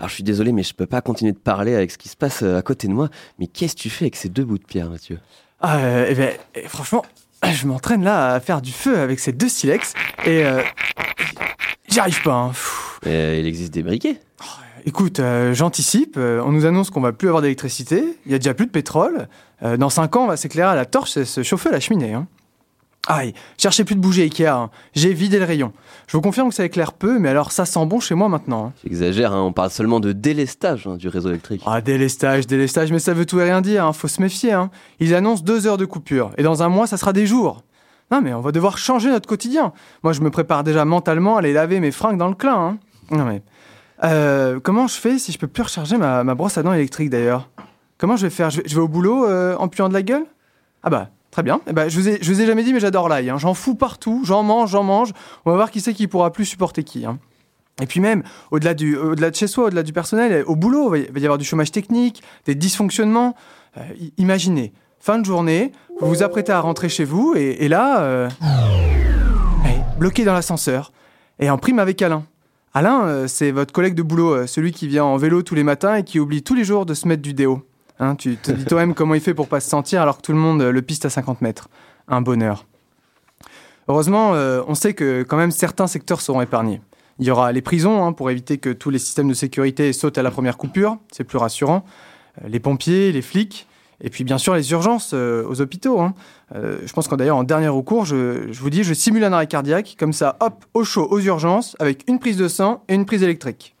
Alors je suis désolé, mais je peux pas continuer de parler avec ce qui se passe euh, à côté de moi. Mais qu'est-ce que tu fais avec ces deux bouts de pierre, Mathieu? Ah, euh, eh ben, eh, franchement, je m'entraîne là à faire du feu avec ces deux silex et euh, j'y arrive pas. hein. Euh, Il existe des briquets? Écoute, euh, j'anticipe. on nous annonce qu'on va plus avoir d'électricité. Il y a déjà plus de pétrole. dans 5 ans, on va s'éclairer à la torche et se chauffer à la cheminée. Hein. Aïe, cherchez plus de bouger Ikea. hein. J'ai vidé le rayon. Je vous confirme que ça éclaire peu, mais alors ça sent bon chez moi maintenant. hein. J'exagère, hein, on parle seulement de délestage hein, du réseau électrique. Ah, délestage, délestage, mais ça veut tout et rien dire, hein, faut se méfier. Hein. Ils annoncent deux heures de coupure, et dans un mois, ça sera des jours. Non, mais on va devoir changer notre quotidien. Moi, je me prépare déjà mentalement à aller laver mes fringues dans le clin. Non, mais. Euh, comment je fais si je peux plus recharger ma, ma brosse à dents électrique d'ailleurs? Comment je vais faire? Je vais, je vais au boulot euh, en puant de la gueule? Ah bah, très bien. Eh ben, je, vous ai, vous ai jamais dit, mais j'adore l'ail. hein. J'en fous partout, j'en mange, j'en mange. On va voir qui c'est qui pourra plus supporter qui. hein. Et puis même, au-delà de chez soi, au-delà du personnel, au boulot, il va y- avoir du chômage technique, des dysfonctionnements. Euh, imaginez, fin de journée, vous vous apprêtez à rentrer chez vous, et, là, euh, bloqué dans l'ascenseur, et en prime avec Alain. Alain, euh, c'est votre collègue de boulot, celui qui vient en vélo tous les matins et qui oublie tous les jours de se mettre du déo. Hein, tu te dis toi-même comment il fait pour pas se sentir alors que tout le monde euh, le piste à 50 mètres. Un bonheur. Heureusement, euh, on sait que quand même certains secteurs seront épargnés. Il y aura les prisons hein, pour éviter que tous les systèmes de sécurité sautent à la première coupure, c'est plus rassurant. Euh, les pompiers, les flics, et puis bien sûr les urgences aux hôpitaux. hein. Je pense qu'en d'ailleurs en dernier recours, je vous dis, je simule un arrêt cardiaque, comme ça, hop, au chaud, aux urgences, avec une prise de sang et une prise électrique.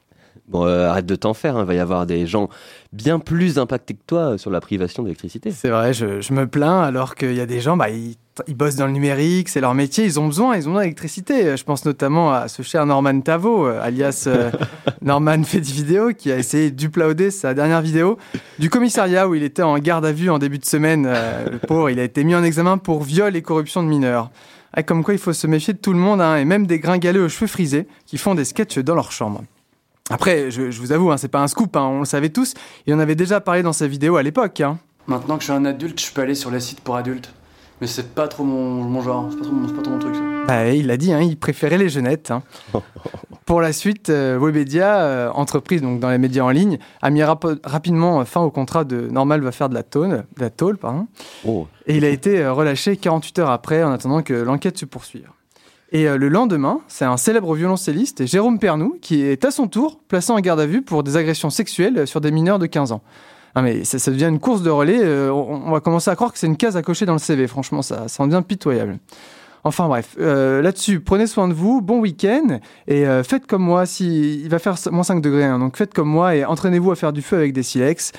Bon, euh, arrête de t'en faire, il va y avoir des gens bien plus impactés que toi sur la privation d'électricité. C'est vrai, je, je me plains alors qu'il y a des gens, bah, ils, ils bossent dans le numérique, c'est leur métier, ils ont besoin, ils ont besoin d'électricité. Je pense notamment à ce cher Norman Tavo, euh, alias euh, Norman fait des vidéos, qui a essayé d'uploader sa dernière vidéo du commissariat où il était en garde à vue en début de semaine. Euh, le pauvre, il a été mis en examen pour viol et corruption de mineurs. Ah, comme quoi, il faut se méfier de tout le monde, hein, et même des gringaleux aux cheveux frisés qui font des sketchs dans leur chambre. Après, je, je vous avoue, hein, c'est pas un scoop, hein, on le savait tous, il en avait déjà parlé dans sa vidéo à l'époque. hein. Maintenant que je suis un adulte, je peux aller sur les sites pour adultes. Mais c'est pas trop mon, mon genre, c'est pas, trop mon- c'est pas trop mon truc ça. Bah, il l'a dit, hein, il préférait les jeunettes. hein. Pour la suite, euh, Webedia, euh, entreprise donc dans les médias en ligne, a mis rapidement fin au contrat de Normal va faire de la tôle, de la tôle pardon, Oh, et il a été euh, relâché 48 heures après en attendant que l'enquête se poursuive. Et euh, le lendemain, c'est un célèbre violoncelliste, Jérôme Pernou, qui est à son tour placé en garde à vue pour des agressions sexuelles sur des mineurs de 15 ans. Ah mais ça, devient une course de relais, euh, on, va commencer à croire que c'est une case à cocher dans le CV, franchement, ça, ça en devient pitoyable. Enfin bref, euh, là-dessus, prenez soin de vous, bon week-end, et euh, faites comme moi, si il va faire moins 5 degrés, hein, donc faites comme moi et entraînez-vous à faire du feu avec des silex.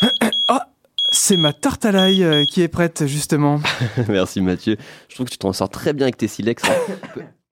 Ah, c'est ma tarte à l'ail euh, qui est prête, justement. merci Mathieu. Je trouve que tu t'en sors très bien avec tes silex.